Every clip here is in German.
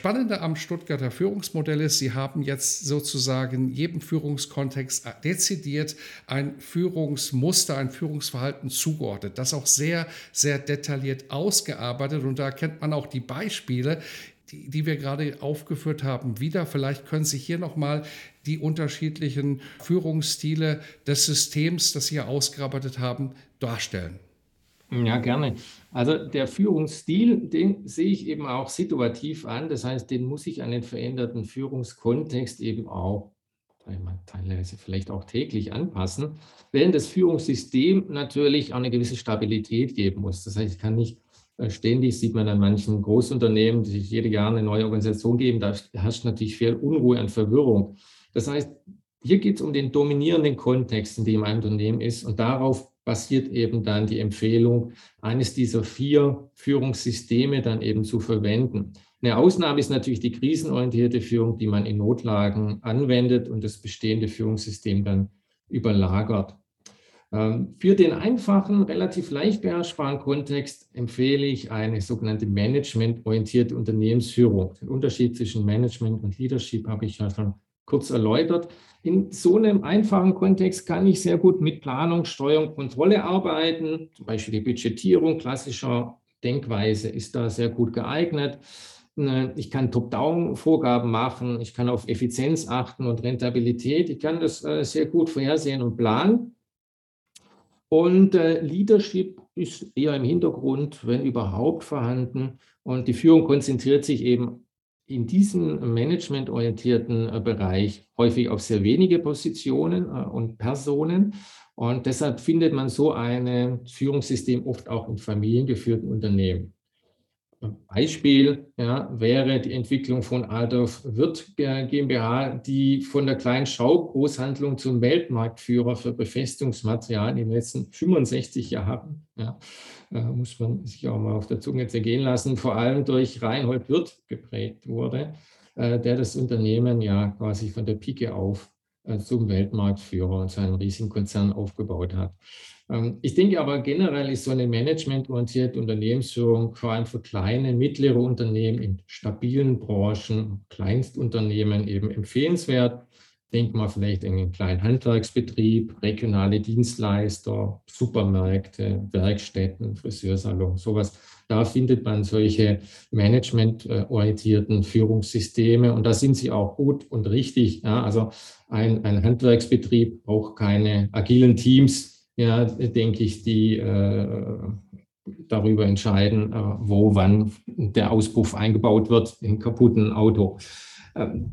Spannende am Stuttgarter Führungsmodell ist, Sie haben jetzt sozusagen jedem Führungskontext dezidiert ein Führungsmuster, ein Führungsverhalten zugeordnet. Das auch sehr, sehr detailliert ausgearbeitet. Und da kennt man auch die Beispiele, die, die wir gerade aufgeführt haben, wieder. Vielleicht können Sie hier nochmal die unterschiedlichen Führungsstile des Systems, das Sie hier ausgearbeitet haben, darstellen. Ja, gerne. Also der Führungsstil, den sehe ich eben auch situativ an. Das heißt, den muss ich an den veränderten Führungskontext eben auch teilweise vielleicht auch täglich anpassen, während das Führungssystem natürlich auch eine gewisse Stabilität geben muss. Das heißt, ich kann nicht äh, ständig, sieht man an manchen Großunternehmen, die sich jede Jahr eine neue Organisation geben, da herrscht natürlich viel Unruhe und Verwirrung. Das heißt, hier geht es um den dominierenden Kontext, in dem ein Unternehmen ist und darauf basiert eben dann die Empfehlung, eines dieser vier Führungssysteme dann eben zu verwenden. Eine Ausnahme ist natürlich die krisenorientierte Führung, die man in Notlagen anwendet und das bestehende Führungssystem dann überlagert. Ähm, für den einfachen, relativ leicht beherrschbaren Kontext empfehle ich eine sogenannte managementorientierte Unternehmensführung. Den Unterschied zwischen Management und Leadership habe ich ja schon kurz erläutert. In so einem einfachen Kontext kann ich sehr gut mit Planung, Steuerung, Kontrolle arbeiten. Zum Beispiel die Budgetierung klassischer Denkweise ist da sehr gut geeignet. Ne, ich kann Top-Down-Vorgaben machen, ich kann auf Effizienz achten und Rentabilität. Ich kann das äh, sehr gut vorhersehen und planen. Und äh, Leadership ist eher im Hintergrund, wenn überhaupt vorhanden. Und die Führung konzentriert sich eben in diesem managementorientierten äh, Bereich häufig auf sehr wenige Positionen äh, und Personen. Und deshalb findet man so ein Führungssystem oft auch in familiengeführten Unternehmen. Beispiel ja, wäre die Entwicklung von Adolf Wirth GmbH, die von der kleinen Schaugroßhandlung zum Weltmarktführer für Befestigungsmaterial in den letzten 65 Jahren, ja, äh, muss man sich auch mal auf der Zunge zergehen lassen, vor allem durch Reinhold Wirth geprägt wurde, äh, der das Unternehmen ja quasi von der Pike auf äh, zum Weltmarktführer und seinen riesigen Konzern aufgebaut hat. Ähm, ich denke aber generell ist so eine managementorientierte Unternehmensführung vor allem für kleine, mittlere Unternehmen in stabilen Branchen, Kleinstunternehmen eben empfehlenswert. Denkt mal vielleicht in einen kleinen Handwerksbetrieb, regionale Dienstleister, Supermärkte, Werkstätten, Friseursalon, sowas. Da findet man solche managementorientierten Führungssysteme und da sind sie auch gut und richtig. Ja, also ein, ein Handwerksbetrieb braucht keine agilen Teams, ja, denke ich, die äh, darüber entscheiden, äh, wo, wann der Auspuff eingebaut wird im kaputten Auto. Ähm,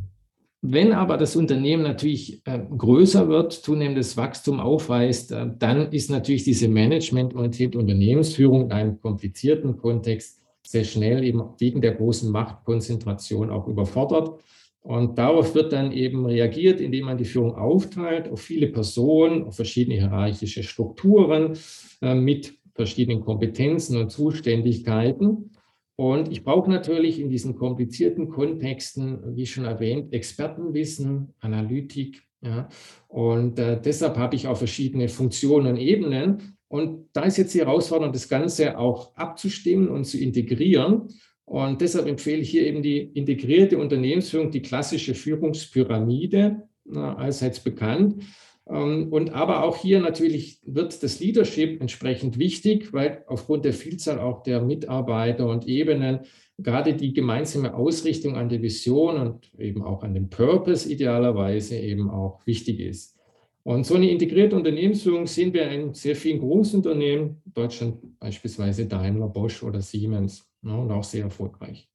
wenn aber das Unternehmen natürlich äh, größer wird, zunehmendes Wachstum aufweist, dann ist natürlich diese managementorientierte Unternehmensführung in einem komplizierten Kontext sehr schnell eben wegen der großen Machtkonzentration auch überfordert. Und darauf wird dann eben reagiert, indem man die Führung aufteilt auf viele Personen, auf verschiedene hierarchische Strukturen äh, mit verschiedenen Kompetenzen und Zuständigkeiten. Und ich brauche natürlich in diesen komplizierten Kontexten, wie schon erwähnt, Expertenwissen, Analytik. Ja. Und äh, deshalb habe ich auch verschiedene Funktionen und Ebenen. Und da ist jetzt die Herausforderung, das Ganze auch abzustimmen und zu integrieren. Und deshalb empfehle ich hier eben die integrierte Unternehmensführung, die klassische Führungspyramide, allseits bekannt. Ähm, und aber auch hier natürlich wird das Leadership entsprechend wichtig, weil aufgrund der Vielzahl auch der Mitarbeiter und Ebenen gerade die gemeinsame Ausrichtung an der Vision und eben auch an dem Purpose idealerweise eben auch wichtig ist. Und so eine integrierte Unternehmensführung sehen wir in sehr vielen Großunternehmen, Deutschland beispielsweise Daimler, Bosch oder Siemens ne, und auch sehr erfolgreich.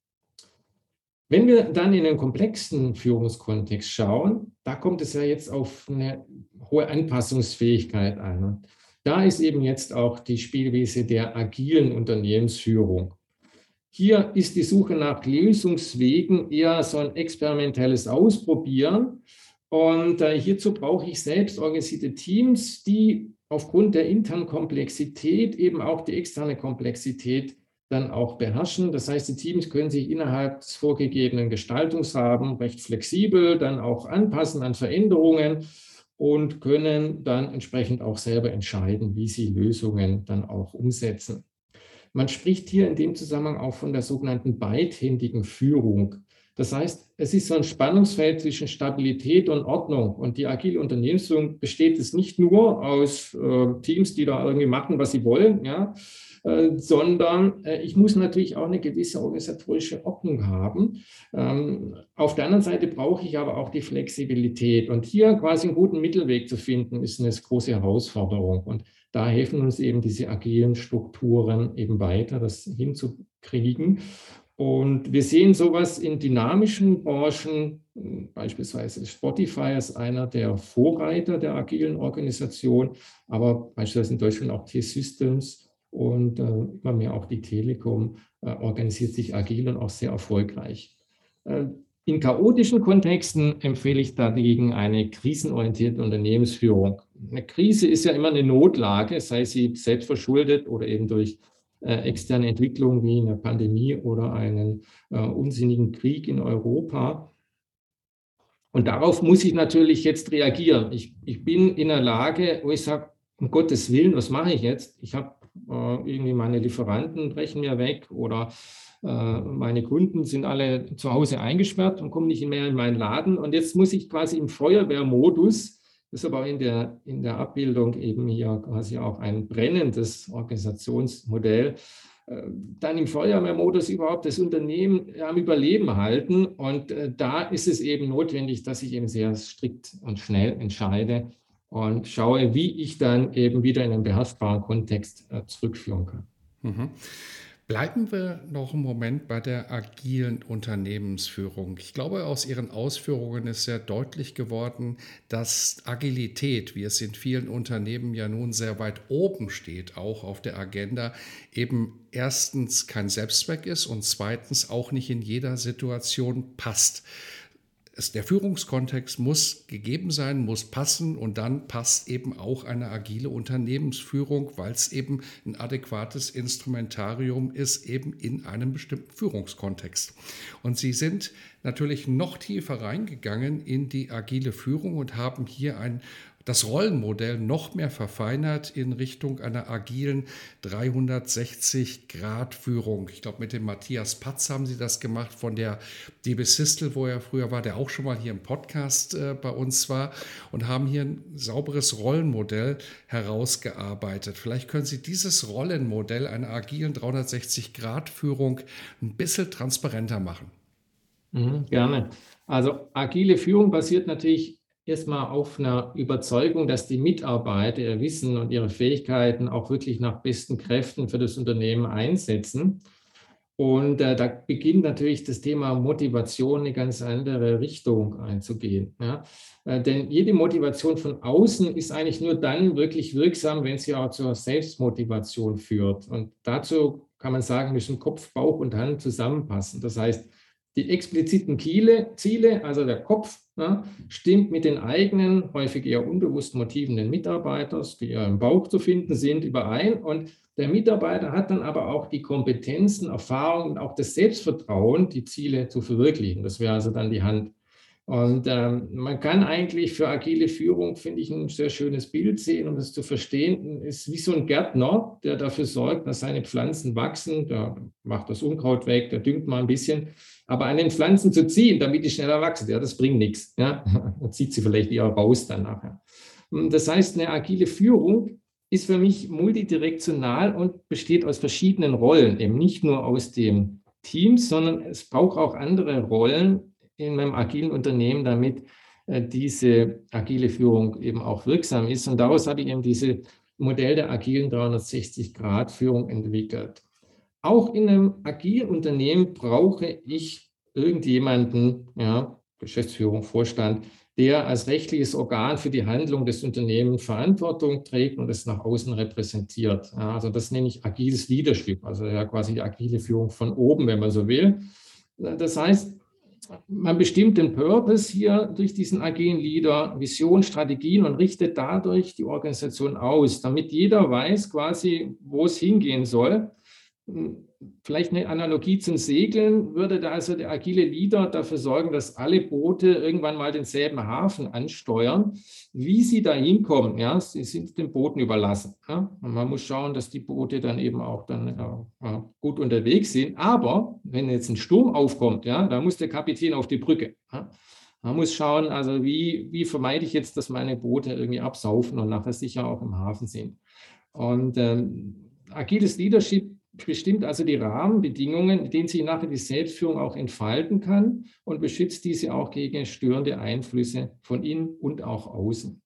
Wenn wir dann in einen komplexen Führungskontext schauen, da kommt es ja jetzt auf eine hohe Anpassungsfähigkeit an. da ist eben jetzt auch die Spielwiese der agilen Unternehmensführung. Hier ist die Suche nach Lösungswegen eher so ein experimentelles Ausprobieren. Und äh, hierzu brauche ich selbst organisierte Teams, die aufgrund der internen Komplexität eben auch die externe Komplexität dann auch beherrschen. Das heißt, die Teams können sich innerhalb des vorgegebenen Gestaltungsrahmens recht flexibel dann auch anpassen an Veränderungen und können dann entsprechend auch selber entscheiden, wie sie Lösungen dann auch umsetzen. Man spricht hier in dem Zusammenhang auch von der sogenannten beidhändigen Führung. Das heißt, es ist so ein Spannungsfeld zwischen Stabilität und Ordnung. Und die agile Unternehmensführung besteht es nicht nur aus äh, Teams, die da irgendwie machen, was sie wollen, ja, äh, sondern äh, ich muss natürlich auch eine gewisse organisatorische Ordnung haben. Ähm, auf der anderen Seite brauche ich aber auch die Flexibilität. Und hier quasi einen guten Mittelweg zu finden, ist eine große Herausforderung. Und da helfen uns eben diese agilen Strukturen eben weiter, das hinzukriegen. Und wir sehen sowas in dynamischen Branchen, beispielsweise Spotify ist einer der Vorreiter der agilen Organisation, aber beispielsweise in Deutschland auch T-Systems und äh, immer mehr auch die Telekom äh, organisiert sich agil und auch sehr erfolgreich. Äh, in chaotischen Kontexten empfehle ich dagegen eine krisenorientierte Unternehmensführung. Eine Krise ist ja immer eine Notlage, sei sie selbst verschuldet oder eben durch äh, externe Entwicklungen wie eine Pandemie oder einen äh, unsinnigen Krieg in Europa. Und darauf muss ich natürlich jetzt reagieren. Ich, ich bin in der Lage, wo ich sage, um Gottes Willen, was mache ich jetzt? Ich habe irgendwie meine Lieferanten brechen mir weg oder äh, meine Kunden sind alle zu Hause eingesperrt und kommen nicht mehr in meinen Laden. Und jetzt muss ich quasi im Feuerwehrmodus, das ist aber in der, in der Abbildung eben hier quasi auch ein brennendes Organisationsmodell, äh, dann im Feuerwehrmodus überhaupt das Unternehmen am Überleben halten. Und äh, da ist es eben notwendig, dass ich eben sehr strikt und schnell entscheide und schaue, wie ich dann eben wieder in einen beherrschbaren Kontext zurückführen kann. Mhm. Bleiben wir noch einen Moment bei der agilen Unternehmensführung. Ich glaube, aus Ihren Ausführungen ist sehr deutlich geworden, dass Agilität, wie es in vielen Unternehmen ja nun sehr weit oben steht, auch auf der Agenda, eben erstens kein Selbstzweck ist und zweitens auch nicht in jeder Situation passt es, der Führungskontext muss gegeben sein, muss passen und dann passt eben auch eine agile Unternehmensführung, weil es eben ein adäquates Instrumentarium ist, eben in einem bestimmten Führungskontext. Und Sie sind natürlich noch tiefer reingegangen in die agile Führung und haben hier ein das Rollenmodell noch mehr verfeinert in Richtung einer agilen 360-Grad-Führung. Ich glaube, mit dem Matthias Patz haben Sie das gemacht von der DB Sistel, wo er früher war, der auch schon mal hier im Podcast äh, bei uns war und haben hier ein sauberes Rollenmodell herausgearbeitet. Vielleicht können Sie dieses Rollenmodell einer agilen 360-Grad-Führung ein bisschen transparenter machen. Mhm, gerne. Also agile Führung basiert natürlich erstmal auf einer Überzeugung, dass die Mitarbeiter ihr Wissen und ihre Fähigkeiten auch wirklich nach besten Kräften für das Unternehmen einsetzen. Und äh, da beginnt natürlich das Thema Motivation eine ganz andere Richtung einzugehen. Ja? Äh, denn jede Motivation von außen ist eigentlich nur dann wirklich wirksam, wenn sie auch zur Selbstmotivation führt. Und dazu kann man sagen, müssen Kopf, Bauch und Hand zusammenpassen. Das heißt, die expliziten Ziele, also der Kopf, ja, stimmt mit den eigenen, häufig eher unbewussten Motiven des Mitarbeiters, die ja im Bauch zu finden sind, überein. Und der Mitarbeiter hat dann aber auch die Kompetenzen, Erfahrungen und auch das Selbstvertrauen, die Ziele zu verwirklichen. Das wäre also dann die Hand. Und ähm, man kann eigentlich für agile Führung, finde ich, ein sehr schönes Bild sehen, um das zu verstehen. Ist wie so ein Gärtner, der dafür sorgt, dass seine Pflanzen wachsen. Der macht das Unkraut weg, der düngt mal ein bisschen. Aber an den Pflanzen zu ziehen, damit die schneller wachsen, ja, das bringt nichts. Ja? Man zieht sie vielleicht eher raus dann nachher. Das heißt, eine agile Führung ist für mich multidirektional und besteht aus verschiedenen Rollen, eben nicht nur aus dem Team, sondern es braucht auch andere Rollen in meinem agilen Unternehmen, damit äh, diese agile Führung eben auch wirksam ist. Und daraus habe ich eben dieses Modell der agilen 360-Grad-Führung entwickelt. Auch in einem agilen Unternehmen brauche ich irgendjemanden, ja, Geschäftsführung, Vorstand, der als rechtliches Organ für die Handlung des Unternehmens Verantwortung trägt und es nach außen repräsentiert. Ja, also das nenne ich agiles Leadership, also ja quasi die agile Führung von oben, wenn man so will. Das heißt, man bestimmt den Purpose hier durch diesen agilen Leader, Vision, Strategien und richtet dadurch die Organisation aus, damit jeder weiß quasi, wo es hingehen soll Vielleicht eine Analogie zum Segeln würde da also der agile Leader dafür sorgen, dass alle Boote irgendwann mal denselben Hafen ansteuern. Wie sie da hinkommen, ja, sie sind den Booten überlassen. Ja. Man muss schauen, dass die Boote dann eben auch dann ja, gut unterwegs sind. Aber wenn jetzt ein Sturm aufkommt, ja, da muss der Kapitän auf die Brücke. Ja. Man muss schauen, also wie, wie vermeide ich jetzt, dass meine Boote irgendwie absaufen und nachher sicher auch im Hafen sind. Und ähm, agiles Leadership bestimmt also die Rahmenbedingungen, in denen sich nachher die Selbstführung auch entfalten kann und beschützt diese auch gegen störende Einflüsse von innen und auch außen.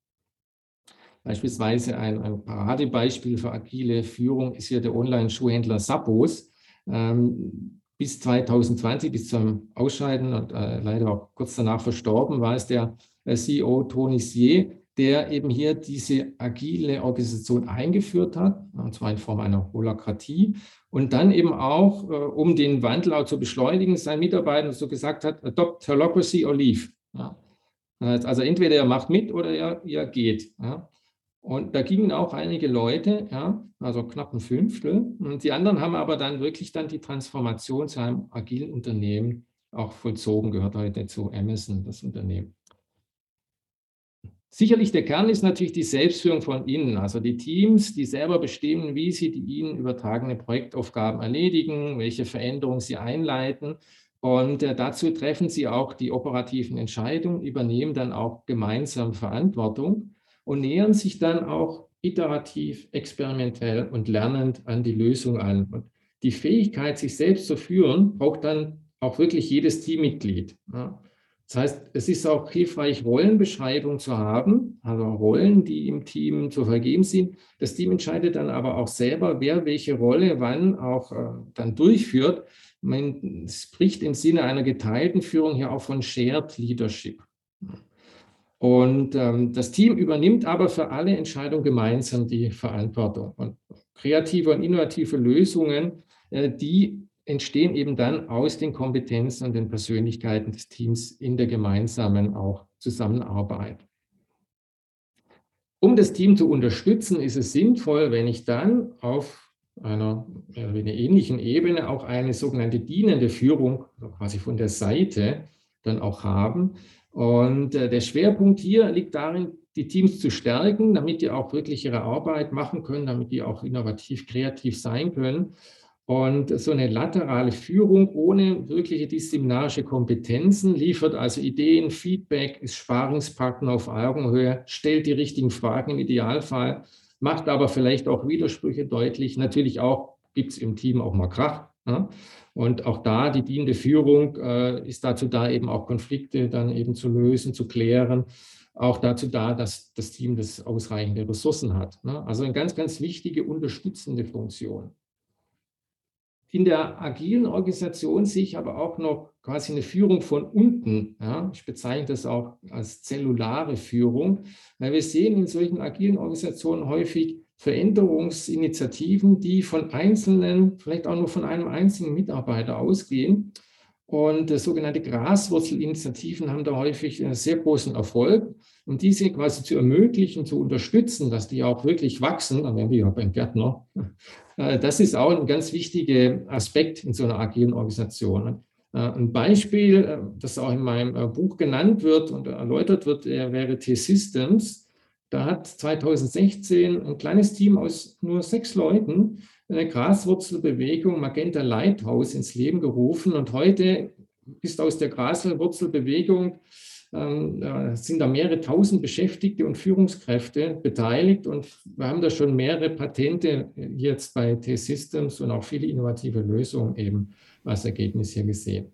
Beispielsweise ein, ein Paradebeispiel für agile Führung ist hier der Online-Schuhhändler Sappos. Ähm, bis 2020, bis zum Ausscheiden und äh, leider auch kurz danach verstorben, war es der äh, CEO Tony Sier, der eben hier diese agile Organisation eingeführt hat, und zwar in Form einer Holokratie, und dann eben auch, äh, um den Wandel auch zu beschleunigen, seinen Mitarbeitern so gesagt hat, adopt Holocracy or leave. Ja. Also entweder ihr macht mit oder ihr, ihr geht. Ja. Und da gingen auch einige Leute, ja, also knapp ein Fünftel. Und die anderen haben aber dann wirklich dann die Transformation zu einem agilen Unternehmen auch vollzogen, gehört heute zu Amazon, das Unternehmen. Sicherlich der Kern ist natürlich die Selbstführung von innen, also die Teams, die selber bestimmen, wie sie die ihnen übertragene Projektaufgaben erledigen, welche Veränderungen sie einleiten. Und äh, dazu treffen sie auch die operativen Entscheidungen, übernehmen dann auch gemeinsam Verantwortung und nähern sich dann auch iterativ, experimentell und lernend an die Lösung an. Und die Fähigkeit, sich selbst zu führen, braucht dann auch wirklich jedes Teammitglied. Ja. Das heißt, es ist auch hilfreich, Rollenbeschreibungen zu haben, also Rollen, die im Team zu vergeben sind. Das Team entscheidet dann aber auch selber, wer welche Rolle wann auch äh, dann durchführt. Man spricht im Sinne einer geteilten Führung hier auch von Shared Leadership. Und ähm, das Team übernimmt aber für alle Entscheidungen gemeinsam die Verantwortung. Und kreative und innovative Lösungen, äh, die entstehen eben dann aus den Kompetenzen und den Persönlichkeiten des Teams in der gemeinsamen auch Zusammenarbeit. Um das Team zu unterstützen, ist es sinnvoll, wenn ich dann auf einer, einer ähnlichen Ebene auch eine sogenannte dienende Führung, also quasi von der Seite, dann auch haben. Und äh, der Schwerpunkt hier liegt darin, die Teams zu stärken, damit die auch wirklich ihre Arbeit machen können, damit die auch innovativ, kreativ sein können und so eine laterale Führung ohne wirkliche disziplinarische Kompetenzen liefert also Ideen, Feedback, ist Sparingspartner auf Augenhöhe, stellt die richtigen Fragen im Idealfall, macht aber vielleicht auch Widersprüche deutlich. Natürlich auch gibt es im Team auch mal Krach. Ja? Und auch da die dienende Führung äh, ist dazu da, eben auch Konflikte dann eben zu lösen, zu klären. Auch dazu da, dass das Team das ausreichende Ressourcen hat. Ne? Also eine ganz, ganz wichtige unterstützende Funktion. In der agilen Organisation sehe ich aber auch noch quasi eine Führung von unten. Ja? Ich bezeichne das auch als zellulare Führung, weil wir sehen in solchen agilen Organisationen häufig Veränderungsinitiativen, die von einzelnen, vielleicht auch nur von einem einzigen Mitarbeiter ausgehen. Und äh, sogenannte Graswurzelinitiativen haben da häufig einen sehr großen Erfolg. Um diese quasi zu ermöglichen, zu unterstützen, dass die auch wirklich wachsen, dann wären wir ja beim Gärtner, äh, das ist auch ein ganz wichtiger Aspekt in so einer agilen Organisation. Äh, ein Beispiel, äh, das auch in meinem Buch genannt wird und erläutert wird, wäre T-Systems. Da hat 2016 ein kleines Team aus nur sechs Leuten eine Graswurzelbewegung Magenta Lighthouse ins Leben gerufen. Und heute ist aus der Graswurzelbewegung ähm, sind da mehrere tausend Beschäftigte und Führungskräfte beteiligt und wir haben da schon mehrere Patente jetzt bei T-Systems und auch viele innovative Lösungen eben als Ergebnis hier gesehen.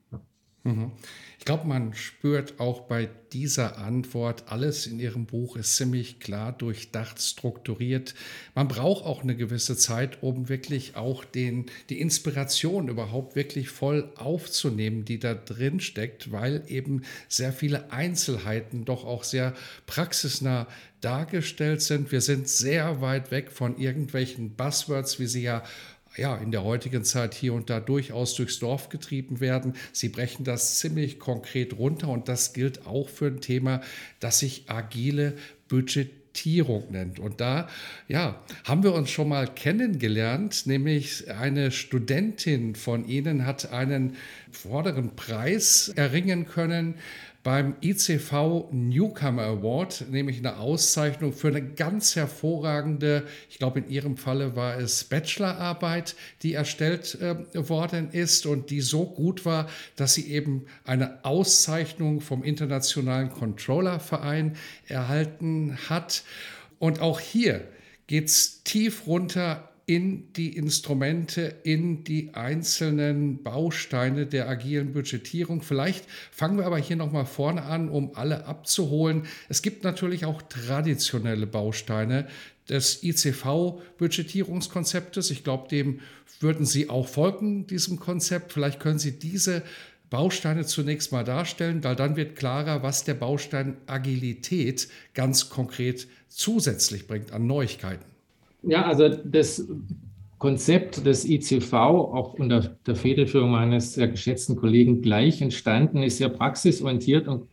Mhm. Ich glaube, man spürt auch bei dieser Antwort, alles in Ihrem Buch ist ziemlich klar durchdacht, strukturiert. Man braucht auch eine gewisse Zeit, um wirklich auch den, die Inspiration überhaupt wirklich voll aufzunehmen, die da drin steckt, weil eben sehr viele Einzelheiten doch auch sehr praxisnah dargestellt sind. Wir sind sehr weit weg von irgendwelchen Buzzwords, wie sie ja ja, in der heutigen Zeit hier und da durchaus durchs Dorf getrieben werden. Sie brechen das ziemlich konkret runter und das gilt auch für ein Thema, das sich agile Budgetierung nennt. Und da ja, haben wir uns schon mal kennengelernt, nämlich eine Studentin von Ihnen hat einen vorderen Preis erringen können beim ICV Newcomer Award, nämlich eine Auszeichnung für eine ganz hervorragende, ich glaube in Ihrem Falle war es Bachelorarbeit, die erstellt äh, worden ist und die so gut war, dass sie eben eine Auszeichnung vom Internationalen Controllerverein erhalten hat. Und auch hier geht es tief runter in die Instrumente, in die einzelnen Bausteine der agilen Budgetierung. Vielleicht fangen wir aber hier nochmal vorne an, um alle abzuholen. Es gibt natürlich auch traditionelle Bausteine des ICV-Budgetierungskonzeptes. Ich glaube, dem würden Sie auch folgen, diesem Konzept. Vielleicht können Sie diese Bausteine zunächst mal darstellen, weil dann wird klarer, was der Baustein Agilität ganz konkret zusätzlich bringt an Neuigkeiten. Ja, also das Konzept des ICV, auch unter der Federführung meines sehr geschätzten Kollegen gleich entstanden, ist ja praxisorientiert und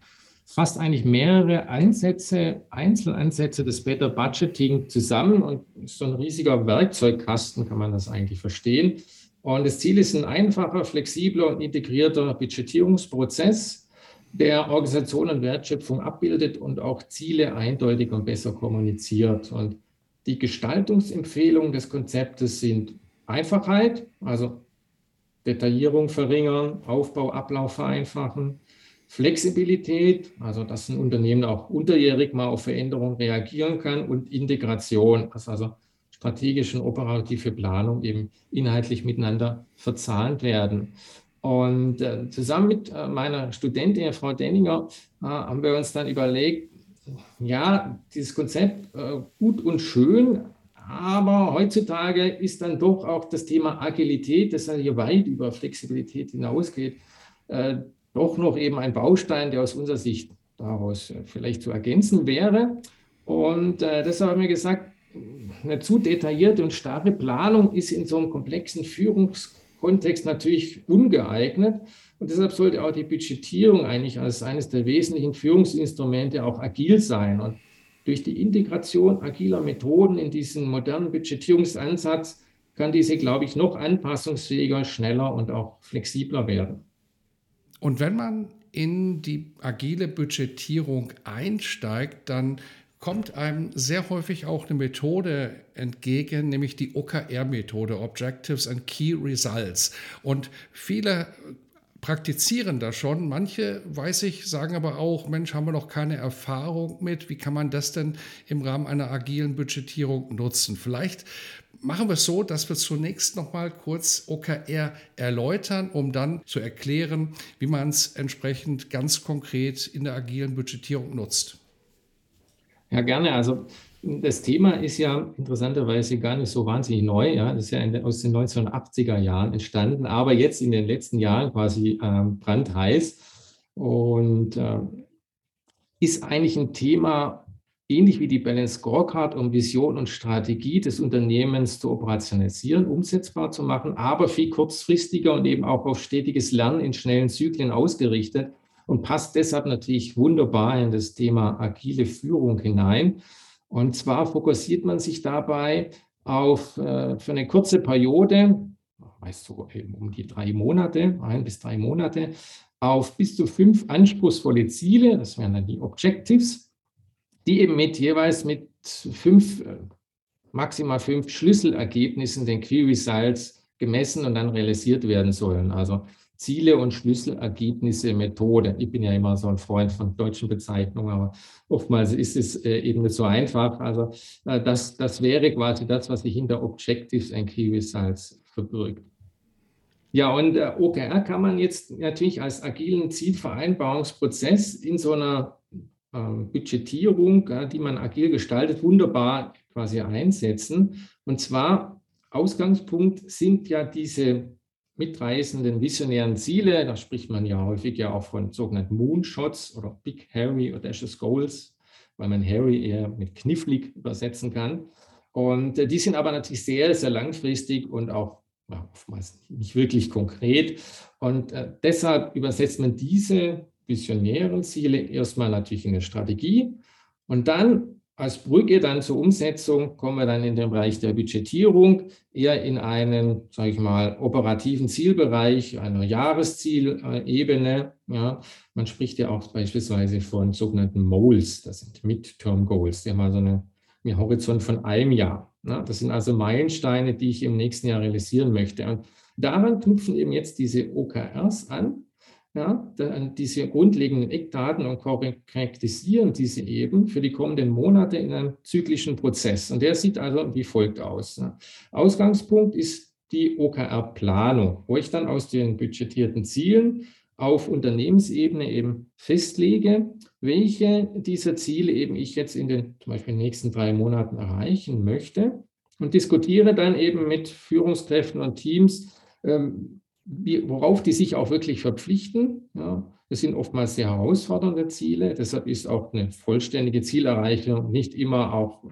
fasst eigentlich mehrere Ansätze, Einzelansätze des Better Budgeting zusammen und ist so ein riesiger Werkzeugkasten, kann man das eigentlich verstehen. Und das Ziel ist ein einfacher, flexibler und integrierter Budgetierungsprozess, der Organisation und Wertschöpfung abbildet und auch Ziele eindeutig und besser kommuniziert. Und die Gestaltungsempfehlungen des Konzeptes sind Einfachheit, also Detaillierung verringern, Aufbau, Ablauf vereinfachen, Flexibilität, also dass ein Unternehmen auch unterjährig mal auf Veränderungen reagieren kann und Integration, also strategische und operative Planung eben inhaltlich miteinander verzahnt werden. Und äh, zusammen mit äh, meiner Studentin, Frau Denninger, äh, haben wir uns dann überlegt, ja, dieses Konzept äh, gut und schön, aber heutzutage ist dann doch auch das Thema Agilität, das ja hier weit über Flexibilität hinausgeht, äh, doch noch eben ein Baustein, der aus unserer Sicht daraus äh, vielleicht zu ergänzen wäre. Und äh, deshalb haben wir gesagt, eine zu detaillierte und starre Planung ist in so einem komplexen Führungskontext natürlich ungeeignet. Und deshalb sollte auch die Budgetierung eigentlich als eines der wesentlichen Führungsinstrumente auch agil sein. Und durch die Integration agiler Methoden in diesen modernen Budgetierungsansatz kann diese, glaube ich, noch anpassungsfähiger, schneller und auch flexibler werden. Und wenn man in die agile Budgetierung einsteigt, dann kommt einem sehr häufig auch eine Methode entgegen, nämlich die OKR-Methode, Objectives and Key Results. Und viele praktizieren das schon. Manche, weiß ich, sagen aber auch, Mensch, haben wir noch keine Erfahrung mit. Wie kann man das denn im Rahmen einer agilen Budgetierung nutzen? Vielleicht machen wir es so, dass wir zunächst noch mal kurz OKR erläutern, um dann zu erklären, wie man es entsprechend ganz konkret in der agilen Budgetierung nutzt. Ja, gerne. Also das Thema ist ja interessanterweise gar nicht so wahnsinnig neu. Ja. Das ist ja aus den 1980er Jahren entstanden, aber jetzt in den letzten Jahren quasi äh, brandheiß und äh, ist eigentlich ein Thema, ähnlich wie die Balance Scorecard, um Vision und Strategie des Unternehmens zu operationalisieren, umsetzbar zu machen, aber viel kurzfristiger und eben auch auf stetiges Lernen in schnellen Zyklen ausgerichtet und passt deshalb natürlich wunderbar in das Thema agile Führung hinein. Und zwar fokussiert man sich dabei auf äh, für eine kurze Periode, meist so um die drei Monate, ein bis drei Monate, auf bis zu fünf anspruchsvolle Ziele, das wären dann die Objectives, die eben mit jeweils mit fünf, äh, maximal fünf Schlüsselergebnissen, den Key Results, gemessen und dann realisiert werden sollen. Also Ziele und Schlüsselergebnisse Methode. Ich bin ja immer so ein Freund von deutschen Bezeichnungen, aber oftmals ist es äh, eben nicht so einfach. Also äh, das, das wäre quasi das, was sich hinter Objectives and Key Results verbirgt. Ja, und äh, OKR kann man jetzt natürlich als agilen Zielvereinbarungsprozess in so einer ähm, Budgetierung, die man agil gestaltet, wunderbar quasi einsetzen. Und zwar Ausgangspunkt sind ja diese mitreißenden visionären Ziele. Da spricht man ja häufig ja auch von sogenannten Moonshots oder Big Hairy Audacious Goals, weil man Harry eher mit knifflig übersetzen kann. Und äh, die sind aber natürlich sehr, sehr langfristig und auch ja, oftmals nicht wirklich konkret. Und äh, deshalb übersetzt man diese visionären Ziele erstmal natürlich in eine Strategie und dann als Brücke dann zur Umsetzung kommen wir dann in den Bereich der Budgetierung, eher in einen, sage ich mal, operativen Zielbereich, einer Jahreszielebene. Ja, man spricht ja auch beispielsweise von sogenannten MOLs, das sind Midterm Goals, die haben also einen Horizont von einem Jahr. Ja, das sind also Meilensteine, die ich im nächsten Jahr realisieren möchte. Und daran knüpfen eben jetzt diese OKRs an, ja, diese grundlegenden Eckdaten und charakterisieren diese eben für die kommenden Monate in einem zyklischen Prozess. Und der sieht also wie folgt aus. Ja. Ausgangspunkt ist die OKR-Planung, wo ich dann aus den budgetierten Zielen auf Unternehmensebene eben festlege, welche dieser Ziele eben ich jetzt in den zum Beispiel nächsten drei Monaten erreichen möchte und diskutiere dann eben mit Führungskräften und Teams, ähm, wie, worauf die sich auch wirklich verpflichten. Ja, das sind oftmals sehr herausfordernde Ziele. Deshalb ist auch eine vollständige Zielerreichung nicht immer auch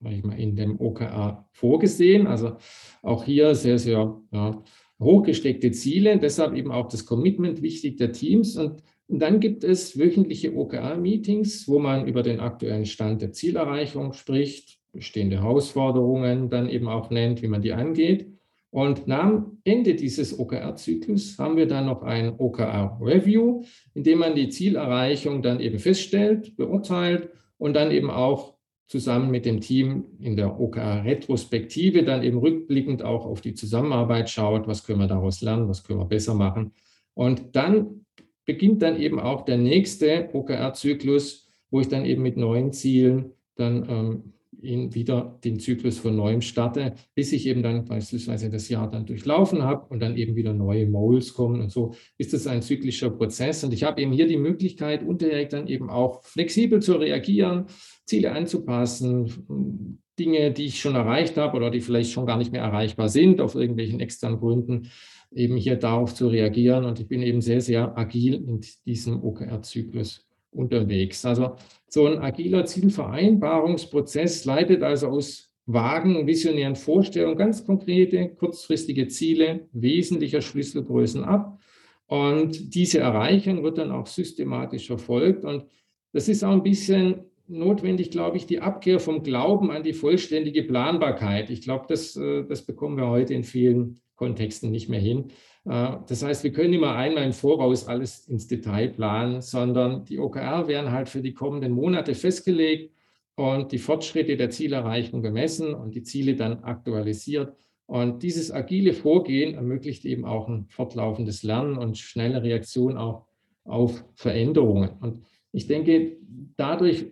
in dem OKR vorgesehen. Also auch hier sehr, sehr ja, hochgesteckte Ziele. Deshalb eben auch das Commitment wichtig der Teams. Und, und dann gibt es wöchentliche OKR-Meetings, wo man über den aktuellen Stand der Zielerreichung spricht, bestehende Herausforderungen dann eben auch nennt, wie man die angeht. Und nach Ende dieses OKR-Zyklus haben wir dann noch ein OKR-Review, in dem man die Zielerreichung dann eben feststellt, beurteilt und dann eben auch zusammen mit dem Team in der OKR-Retrospektive dann eben rückblickend auch auf die Zusammenarbeit schaut, was können wir daraus lernen, was können wir besser machen. Und dann beginnt dann eben auch der nächste OKR-Zyklus, wo ich dann eben mit neuen Zielen dann ähm, ihn wieder den Zyklus von neuem starte, bis ich eben dann beispielsweise das Jahr dann durchlaufen habe und dann eben wieder neue Moles kommen und so ist das ein zyklischer Prozess. Und ich habe eben hier die Möglichkeit, unterjährig dann eben auch flexibel zu reagieren, Ziele anzupassen, Dinge, die ich schon erreicht habe oder die vielleicht schon gar nicht mehr erreichbar sind, auf irgendwelchen externen Gründen, eben hier darauf zu reagieren. Und ich bin eben sehr, sehr agil in diesem OKR-Zyklus unterwegs. Also so ein agiler Zielvereinbarungsprozess leitet also aus vagen, visionären Vorstellungen ganz konkrete, kurzfristige Ziele wesentlicher Schlüsselgrößen ab. Und diese Erreichung wird dann auch systematisch verfolgt. Und das ist auch ein bisschen notwendig, glaube ich, die Abkehr vom Glauben an die vollständige Planbarkeit. Ich glaube, das, äh, das bekommen wir heute in vielen Kontexten nicht mehr hin. Äh, das heißt, wir können immer einmal im Voraus alles ins Detail planen, sondern die OKR werden halt für die kommenden Monate festgelegt und die Fortschritte der Zielerreichung gemessen und die Ziele dann aktualisiert. Und dieses agile Vorgehen ermöglicht eben auch ein fortlaufendes Lernen und schnelle Reaktion auch auf Veränderungen. Und ich denke, dadurch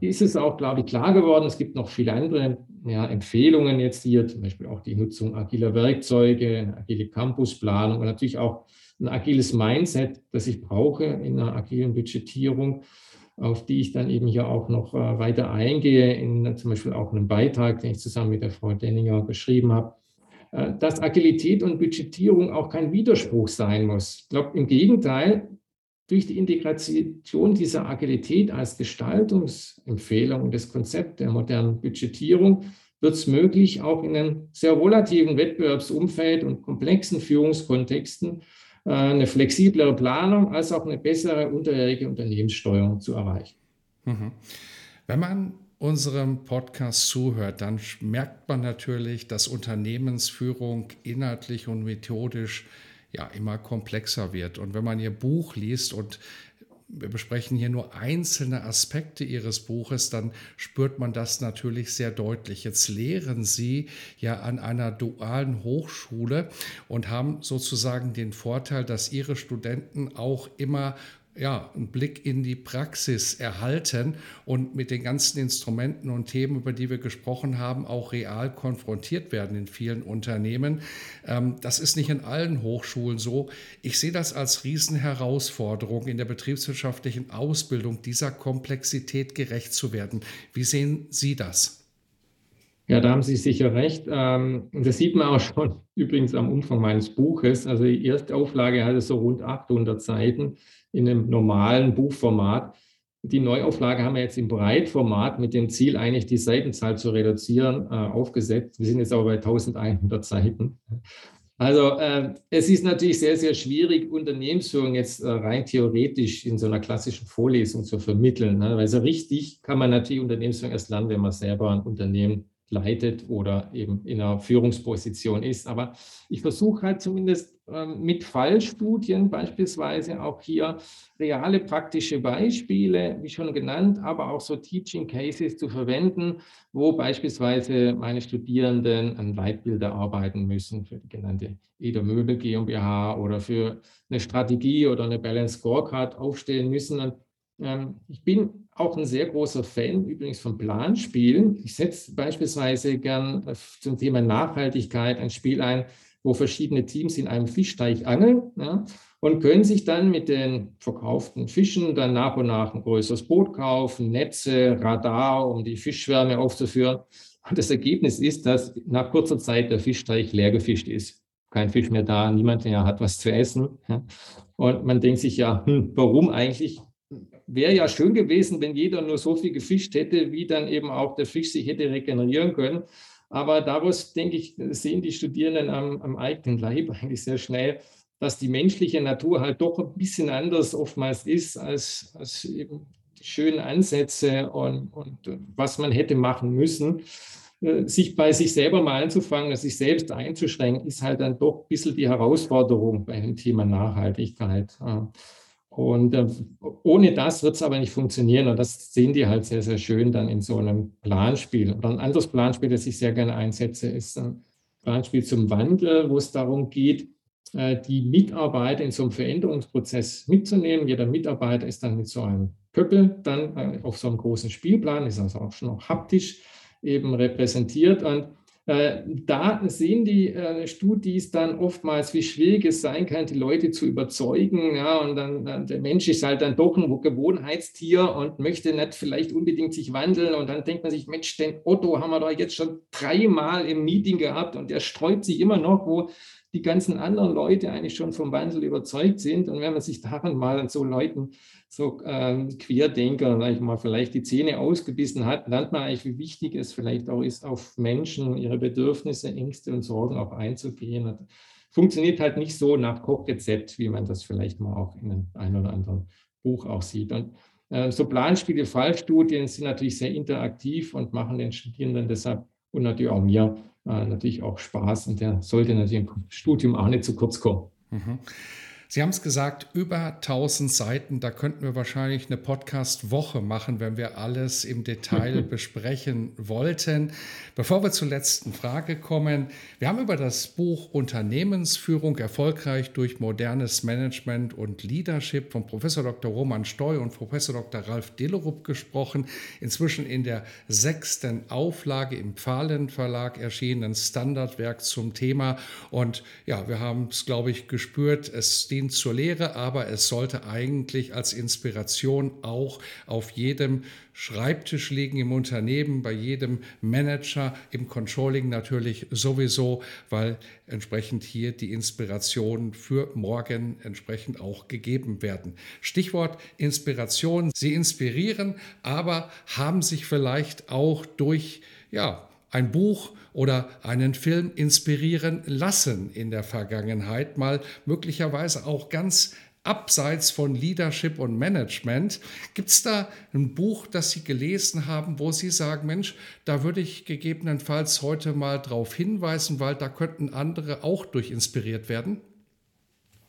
ist es auch, glaube ich, klar geworden. Es gibt noch viele andere ja, Empfehlungen jetzt hier, zum Beispiel auch die Nutzung agiler Werkzeuge, eine agile Campusplanung und natürlich auch ein agiles Mindset, das ich brauche in einer agilen Budgetierung, auf die ich dann eben hier auch noch äh, weiter eingehe, in zum Beispiel auch einem Beitrag, den ich zusammen mit der Frau Denninger beschrieben habe, äh, dass Agilität und Budgetierung auch kein Widerspruch sein muss. Ich glaube, im Gegenteil, durch die Integration dieser Agilität als Gestaltungsempfehlung und das Konzept der modernen Budgetierung wird es möglich, auch in einem sehr volativen Wettbewerbsumfeld und komplexen Führungskontexten äh, eine flexiblere Planung als auch eine bessere unterjährige Unternehmenssteuerung zu erreichen. Mhm. Wenn man unserem Podcast zuhört, dann merkt man natürlich, dass Unternehmensführung inhaltlich und methodisch ja immer komplexer wird. Und wenn man ihr Buch liest und wir besprechen hier nur einzelne Aspekte Ihres Buches, dann spürt man das natürlich sehr deutlich. Jetzt lehren Sie ja an einer dualen Hochschule und haben sozusagen den Vorteil, dass Ihre Studenten auch immer ja, einen Blick in die Praxis erhalten und mit den ganzen Instrumenten und Themen, über die wir gesprochen haben, auch real konfrontiert werden in vielen Unternehmen. Ähm, das ist nicht in allen Hochschulen so. Ich sehe das als Riesenherausforderung in der betriebswirtschaftlichen Ausbildung, dieser Komplexität gerecht zu werden. Wie sehen Sie das? Ja, da haben Sie sicher recht. Ähm, das sieht man auch schon übrigens am Umfang meines Buches. Also die erste Auflage hatte so rund 800 Seiten in einem normalen Buchformat. Die Neuauflage haben wir jetzt im Breitformat mit dem Ziel, eigentlich die Seitenzahl zu reduzieren, äh, aufgesetzt. Wir sind jetzt aber bei 1100 Seiten. Also äh, es ist natürlich sehr, sehr schwierig, Unternehmensführung jetzt äh, rein theoretisch in so einer klassischen Vorlesung zu vermitteln. Ne? Weil so richtig kann man natürlich Unternehmensführung erst lernen, wenn man selber ein Unternehmen leitet oder eben in einer Führungsposition ist. Aber ich versuche halt zumindest ähm, mit Fallstudien beispielsweise auch hier reale praktische Beispiele, wie schon genannt, aber auch so Teaching Cases zu verwenden, wo beispielsweise meine Studierenden an Leitbilder arbeiten müssen für die genannte Eder Möbel GmbH oder für eine Strategie oder eine Balance Scorecard aufstellen müssen. Ähm, ich bin auch ein sehr großer Fan übrigens von Planspielen. Ich setze beispielsweise gern zum Thema Nachhaltigkeit ein Spiel ein, wo verschiedene Teams in einem Fischteich angeln ja, und können sich dann mit den verkauften Fischen dann nach und nach ein größeres Boot kaufen, Netze, Radar, um die Fischschwärme aufzuführen. Und das Ergebnis ist, dass nach kurzer Zeit der Fischteich leer gefischt ist. Kein Fisch mehr da, niemand mehr hat was zu essen. Ja. Und man denkt sich ja, hm, warum eigentlich? Wäre ja schön gewesen, wenn jeder nur so viel gefischt hätte, wie dann eben auch der Fisch sich hätte regenerieren können. Aber daraus, denke ich, sehen die Studierenden am, am eigenen Leib eigentlich sehr schnell, dass die menschliche Natur halt doch ein bisschen anders oftmals ist als, als eben die schönen Ansätze und, und was man hätte machen müssen. Äh, sich bei sich selber mal anzufangen, sich selbst einzuschränken, ist halt dann doch ein bisschen die Herausforderung bei dem Thema Nachhaltigkeit. Und äh, ohne das wird es aber nicht funktionieren. Und das sehen die halt sehr, sehr schön dann in so einem Planspiel. Oder ein anderes Planspiel, das ich sehr gerne einsetze, ist ein Planspiel zum Wandel, wo es darum geht, äh, die Mitarbeiter in so einem Veränderungsprozess mitzunehmen. Jeder Mitarbeiter ist dann mit so einem Köppel dann äh, auf so einem großen Spielplan, ist also auch schon noch haptisch eben repräsentiert. Und da sehen die äh, Studis dann oftmals, wie schwierig es sein kann, die Leute zu überzeugen. Ja, und dann, dann der Mensch ist halt dann doch ein Gewohnheitstier und möchte nicht vielleicht unbedingt sich wandeln. Und dann denkt man sich, Mensch, den Otto haben wir doch jetzt schon dreimal im Meeting gehabt und der sträubt sich immer noch, wo die ganzen anderen Leute eigentlich schon vom Wandel überzeugt sind. Und wenn man sich daran mal an so Leuten, so ähm, Querdenker, sag ich mal, vielleicht die Zähne ausgebissen hat, lernt man eigentlich, wie wichtig es vielleicht auch ist, auf Menschen, ihre Bedürfnisse, Ängste und Sorgen auch einzugehen. Und funktioniert halt nicht so nach Kochrezept, wie man das vielleicht mal auch in einem ein oder anderen Buch auch sieht. Und äh, so Planspiele, Fallstudien sind natürlich sehr interaktiv und machen den Studierenden deshalb und natürlich auch mir äh, natürlich auch Spaß und der sollte natürlich im Studium auch nicht zu kurz kommen. Mhm. Sie haben es gesagt, über 1000 Seiten. Da könnten wir wahrscheinlich eine Podcast-Woche machen, wenn wir alles im Detail besprechen wollten. Bevor wir zur letzten Frage kommen, wir haben über das Buch Unternehmensführung erfolgreich durch modernes Management und Leadership von Professor Dr. Roman Steu und Professor Dr. Ralf Dillerup gesprochen. Inzwischen in der sechsten Auflage im Pfahlen Verlag erschienen Standardwerk zum Thema. Und ja, wir haben es, glaube ich, gespürt. Es dient zur Lehre, aber es sollte eigentlich als Inspiration auch auf jedem Schreibtisch liegen im Unternehmen, bei jedem Manager, im Controlling natürlich sowieso, weil entsprechend hier die Inspiration für morgen entsprechend auch gegeben werden. Stichwort Inspiration. Sie inspirieren, aber haben sich vielleicht auch durch ja, ein Buch oder einen Film inspirieren lassen in der Vergangenheit, mal möglicherweise auch ganz abseits von Leadership und Management. Gibt es da ein Buch, das Sie gelesen haben, wo Sie sagen, Mensch, da würde ich gegebenenfalls heute mal darauf hinweisen, weil da könnten andere auch durch inspiriert werden?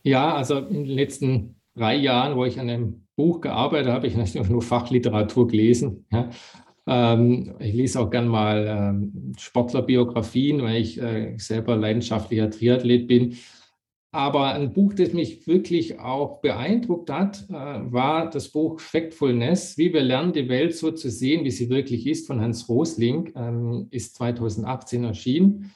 Ja, also in den letzten drei Jahren, wo ich an einem Buch gearbeitet habe, habe ich natürlich nur Fachliteratur gelesen. Ja. Ähm, ich lese auch gern mal ähm, Sportlerbiografien, weil ich äh, selber leidenschaftlicher Triathlet bin. Aber ein Buch, das mich wirklich auch beeindruckt hat, äh, war das Buch Factfulness, wie wir lernen, die Welt so zu sehen, wie sie wirklich ist, von Hans Rosling, ähm, ist 2018 erschienen.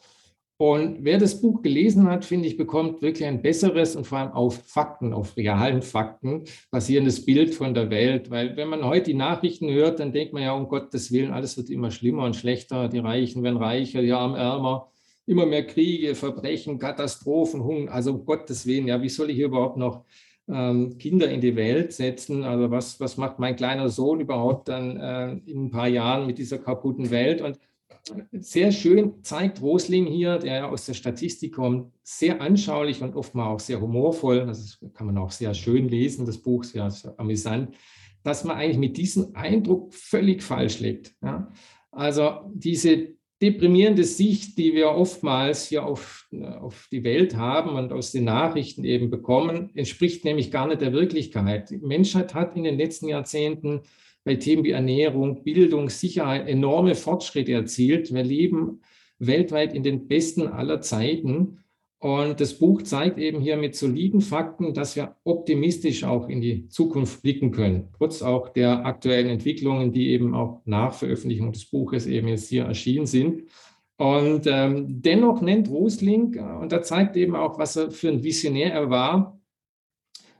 Und wer das Buch gelesen hat, finde ich, bekommt wirklich ein besseres und vor allem auf Fakten, auf realen Fakten basierendes Bild von der Welt. Weil wenn man heute die Nachrichten hört, dann denkt man ja, um Gottes Willen, alles wird immer schlimmer und schlechter. Die Reichen werden reicher, die Armen ärmer immer mehr Kriege, Verbrechen, Katastrophen, Hunger. Also um Gottes Willen, ja, wie soll ich überhaupt noch ähm, Kinder in die Welt setzen? Also was, was macht mein kleiner Sohn überhaupt dann äh, in ein paar Jahren mit dieser kaputten Welt? Und sehr schön zeigt Rosling hier, der ja aus der Statistik kommt, sehr anschaulich und oftmals auch sehr humorvoll, das kann man auch sehr schön lesen, das Buch, sehr, sehr amüsant, dass man eigentlich mit diesem Eindruck völlig falsch liegt. Ja? Also diese deprimierende Sicht, die wir oftmals hier auf, auf die Welt haben und aus den Nachrichten eben bekommen, entspricht nämlich gar nicht der Wirklichkeit. Die Menschheit hat in den letzten Jahrzehnten bei Themen wie Ernährung, Bildung, Sicherheit enorme Fortschritte erzielt. Wir leben weltweit in den besten aller Zeiten. Und das Buch zeigt eben hier mit soliden Fakten, dass wir optimistisch auch in die Zukunft blicken können, trotz auch der aktuellen Entwicklungen, die eben auch nach Veröffentlichung des Buches eben jetzt hier erschienen sind. Und ähm, dennoch nennt Rosling, äh, und er zeigt eben auch, was er für ein Visionär er war,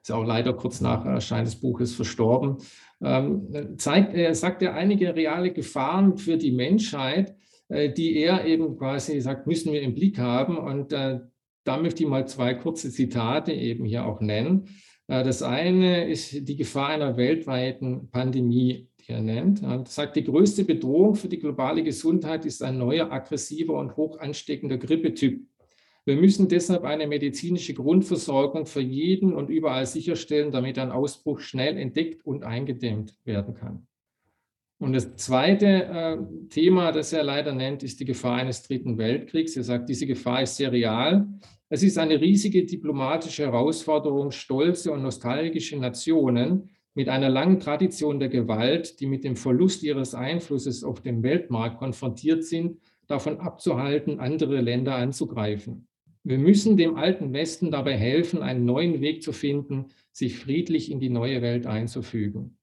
ist auch leider kurz nach Erscheinen des Buches verstorben, ähm, zeigt, er sagt er einige reale Gefahren für die Menschheit, äh, die er eben quasi sagt, müssen wir im Blick haben. Und äh, da möchte ich mal zwei kurze Zitate eben hier auch nennen. Äh, das eine ist die Gefahr einer weltweiten Pandemie, die er nennt. Er sagt, die größte Bedrohung für die globale Gesundheit ist ein neuer, aggressiver und hoch ansteckender Grippetyp. Wir müssen deshalb eine medizinische Grundversorgung für jeden und überall sicherstellen, damit ein Ausbruch schnell entdeckt und eingedämmt werden kann. Und das zweite äh, Thema, das er leider nennt, ist die Gefahr eines dritten Weltkriegs. Er sagt, diese Gefahr ist sehr real. Es ist eine riesige diplomatische Herausforderung, stolze und nostalgische Nationen mit einer langen Tradition der Gewalt, die mit dem Verlust ihres Einflusses auf dem Weltmarkt konfrontiert sind, davon abzuhalten, andere Länder anzugreifen. Wir müssen dem alten Westen dabei helfen, einen neuen Weg zu finden, sich friedlich in die neue Welt einzufügen.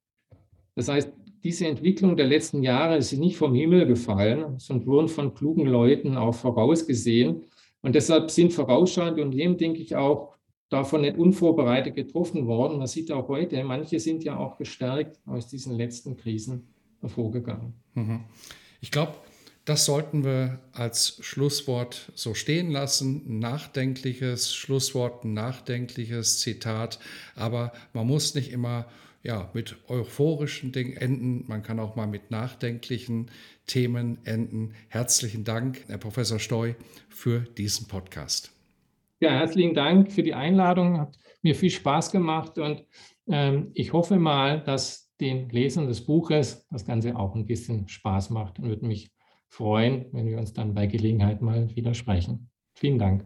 Das heißt, diese Entwicklung der letzten Jahre ist nicht vom Himmel gefallen, sondern wurden von klugen Leuten auch vorausgesehen. Und deshalb sind vorausschauende Unternehmen, denke ich, auch davon nicht unvorbereitet getroffen worden. Man sieht auch heute, manche sind ja auch gestärkt aus diesen letzten Krisen hervorgegangen. Mhm. Ich glaube, das sollten wir als Schlusswort so stehen lassen. Nachdenkliches Schlusswort, nachdenkliches Zitat. Aber man muss nicht immer ja, mit euphorischen Dingen enden. Man kann auch mal mit nachdenklichen Themen enden. Herzlichen Dank, Herr Professor Steu, für diesen Podcast. Ja, herzlichen Dank für die Einladung. Hat mir viel Spaß gemacht und ähm, ich hoffe mal, dass den Lesern des Buches das Ganze auch ein bisschen Spaß macht und würde mich freuen, wenn wir uns dann bei Gelegenheit mal wieder sprechen. Vielen Dank.